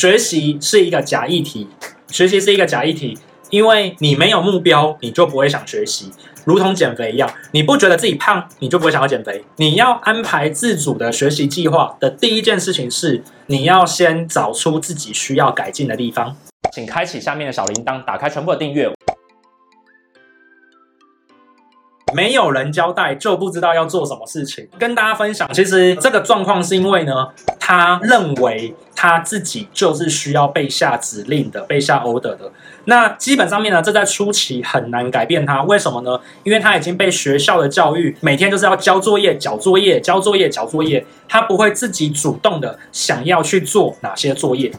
学习是一个假议题，学习是一个假议题，因为你没有目标，你就不会想学习。如同减肥一样，你不觉得自己胖，你就不会想要减肥。你要安排自主的学习计划的第一件事情是，你要先找出自己需要改进的地方。请开启下面的小铃铛，打开全部的订阅。没有人交代就不知道要做什么事情。跟大家分享，其实这个状况是因为呢，他认为他自己就是需要被下指令的，被下 order 的。那基本上面呢，这在初期很难改变他。为什么呢？因为他已经被学校的教育每天就是要交作业、交作业、交作业、交作业，他不会自己主动的想要去做哪些作业。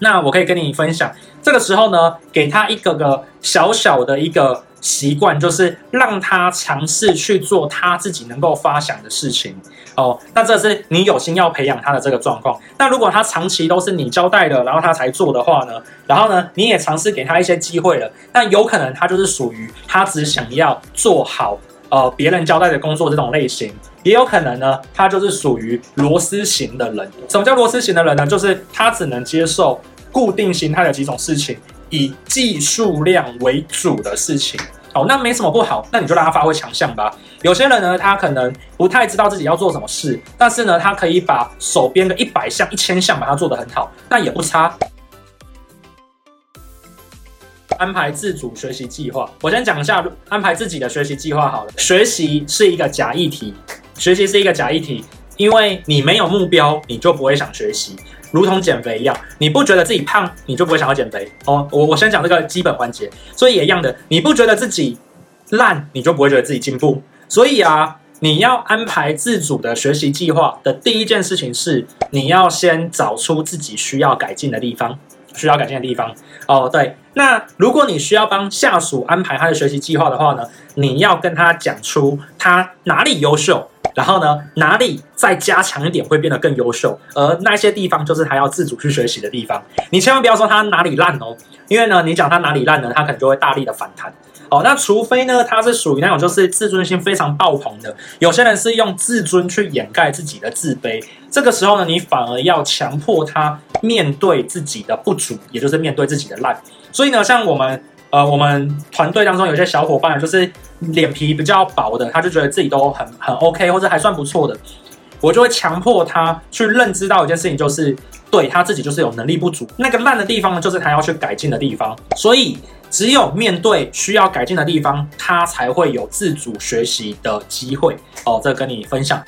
那我可以跟你分享，这个时候呢，给他一个个小小的一个。习惯就是让他尝试去做他自己能够发想的事情哦。那这是你有心要培养他的这个状况。那如果他长期都是你交代的，然后他才做的话呢？然后呢，你也尝试给他一些机会了，那有可能他就是属于他只想要做好呃别人交代的工作这种类型。也有可能呢，他就是属于螺丝型的人。什么叫螺丝型的人呢？就是他只能接受固定形态的几种事情。以技术量为主的事情，哦，那没什么不好，那你就让他发挥强项吧。有些人呢，他可能不太知道自己要做什么事，但是呢，他可以把手边的一百项、一千项把它做得很好，那也不差。安排自主学习计划，我先讲一下安排自己的学习计划好了。学习是一个假议题，学习是一个假议题，因为你没有目标，你就不会想学习。如同减肥一样，你不觉得自己胖，你就不会想要减肥哦。我我先讲这个基本环节，所以也一样的，你不觉得自己烂，你就不会觉得自己进步。所以啊，你要安排自主的学习计划的第一件事情是，你要先找出自己需要改进的地方，需要改进的地方哦。对，那如果你需要帮下属安排他的学习计划的话呢，你要跟他讲出他哪里优秀。然后呢，哪里再加强一点会变得更优秀，而那些地方就是他要自主去学习的地方。你千万不要说他哪里烂哦，因为呢，你讲他哪里烂呢，他可能就会大力的反弹。哦，那除非呢，他是属于那种就是自尊心非常爆棚的，有些人是用自尊去掩盖自己的自卑。这个时候呢，你反而要强迫他面对自己的不足，也就是面对自己的烂。所以呢，像我们。呃，我们团队当中有些小伙伴就是脸皮比较薄的，他就觉得自己都很很 OK，或者还算不错的，我就会强迫他去认知到一件事情，就是对他自己就是有能力不足，那个烂的地方呢，就是他要去改进的地方。所以，只有面对需要改进的地方，他才会有自主学习的机会。哦，这跟你分享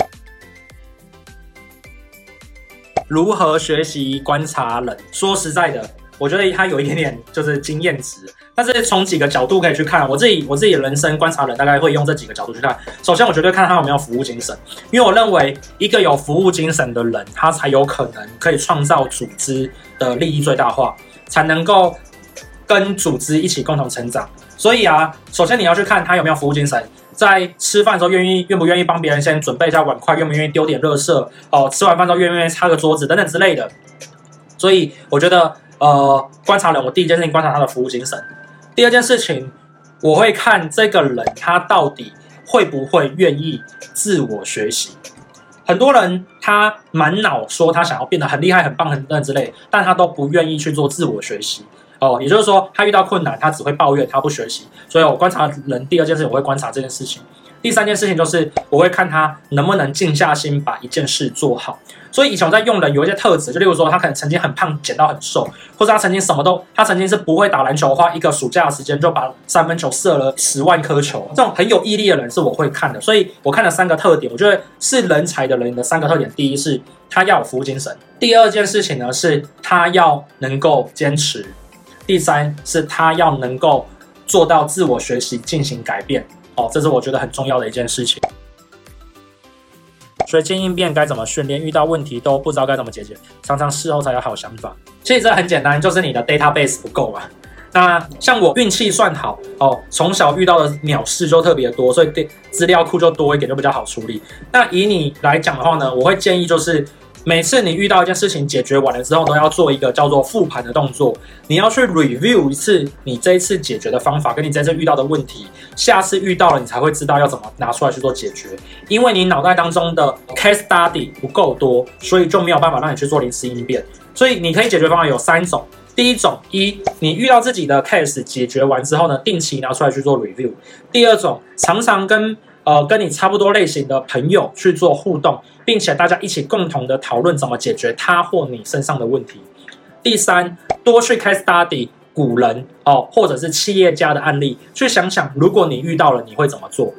如何学习观察人。说实在的。我觉得他有一点点就是经验值，但是从几个角度可以去看，我自己我自己人生观察人大概会用这几个角度去看。首先，我绝对看他有没有服务精神，因为我认为一个有服务精神的人，他才有可能可以创造组织的利益最大化，才能够跟组织一起共同成长。所以啊，首先你要去看他有没有服务精神，在吃饭的时候愿意愿不愿意帮别人先准备一下碗筷，愿不愿意丢点垃圾哦，吃完饭之后愿不愿意擦个桌子等等之类的。所以我觉得。呃，观察人，我第一件事情观察他的服务精神。第二件事情，我会看这个人他到底会不会愿意自我学习。很多人他满脑说他想要变得很厉害、很棒、很等之类，但他都不愿意去做自我学习。哦，也就是说，他遇到困难，他只会抱怨，他不学习。所以我观察人，第二件事情，我会观察这件事情。第三件事情就是，我会看他能不能静下心把一件事做好。所以以前我在用人有一些特质，就例如说，他可能曾经很胖，减到很瘦，或者他曾经什么都，他曾经是不会打篮球，花一个暑假的时间就把三分球射了十万颗球，这种很有毅力的人是我会看的。所以我看了三个特点，我觉得是人才的人的三个特点：第一是他要有服务精神；第二件事情呢是他要能够坚持；第三是他要能够做到自我学习，进行改变。哦，这是我觉得很重要的一件事情。随机应变该怎么训练？遇到问题都不知道该怎么解决，常常事后才有好想法。其实这很简单，就是你的 database 不够嘛。那像我运气算好哦，从小遇到的鸟事就特别多，所以对资料库就多一点，就比较好处理。那以你来讲的话呢，我会建议就是。每次你遇到一件事情解决完了之后，都要做一个叫做复盘的动作。你要去 review 一次你这一次解决的方法，跟你这次遇到的问题，下次遇到了你才会知道要怎么拿出来去做解决。因为你脑袋当中的 case study 不够多，所以就没有办法让你去做临时应变。所以你可以解决方案有三种。第一种，一你遇到自己的 case 解决完之后呢，定期拿出来去做 review。第二种，常常跟呃跟你差不多类型的朋友去做互动，并且大家一起共同的讨论怎么解决他或你身上的问题。第三，多去开 study 古人哦，或者是企业家的案例，去想想如果你遇到了，你会怎么做？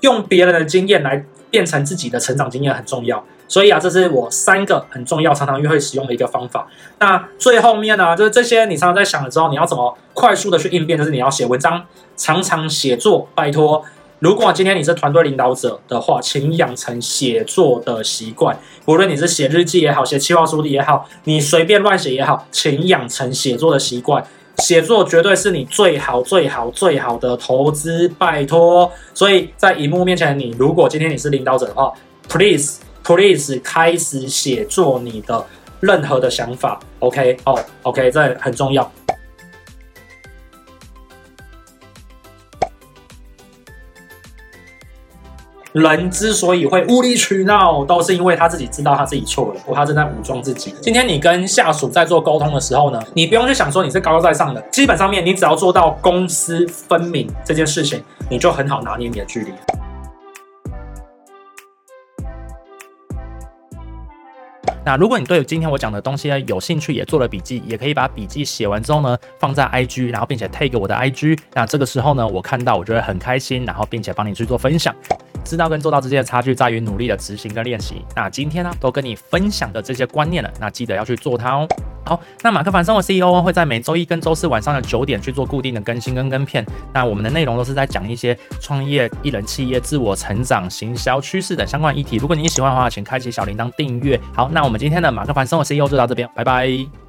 用别人的经验来变成自己的成长经验很重要。所以啊，这是我三个很重要、常常约会使用的一个方法。那最后面呢，就是这些你常常在想了之后，你要怎么快速的去应变？就是你要写文章，常常写作。拜托，如果今天你是团队领导者的话，请养成写作的习惯。无论你是写日记也好，写企划书也好，你随便乱写也好，请养成写作的习惯。写作绝对是你最好、最好、最好的投资。拜托，所以在荧幕面前的你，如果今天你是领导者的话，please。Please 开始写作你的任何的想法，OK？哦，OK，这很重要。人之所以会无理取闹，都是因为他自己知道他自己错了，或他正在武装自己。今天你跟下属在做沟通的时候呢，你不用去想说你是高高在上的，基本上面你只要做到公私分明这件事情，你就很好拿捏你的距离。那如果你对今天我讲的东西呢有兴趣，也做了笔记，也可以把笔记写完之后呢放在 IG，然后并且 tag 我的 IG。那这个时候呢，我看到我就会很开心，然后并且帮你去做分享。知道跟做到之间的差距在于努力的执行跟练习。那今天呢都跟你分享的这些观念了，那记得要去做它哦。好，那马克凡生活 CEO 会在每周一跟周四晚上的九点去做固定的更新跟跟片。那我们的内容都是在讲一些创业、一人企业、自我成长、行销趋势等相关议题。如果你喜欢的话，请开启小铃铛订阅。好，那我们今天的马克凡生活 CEO 就到这边，拜拜。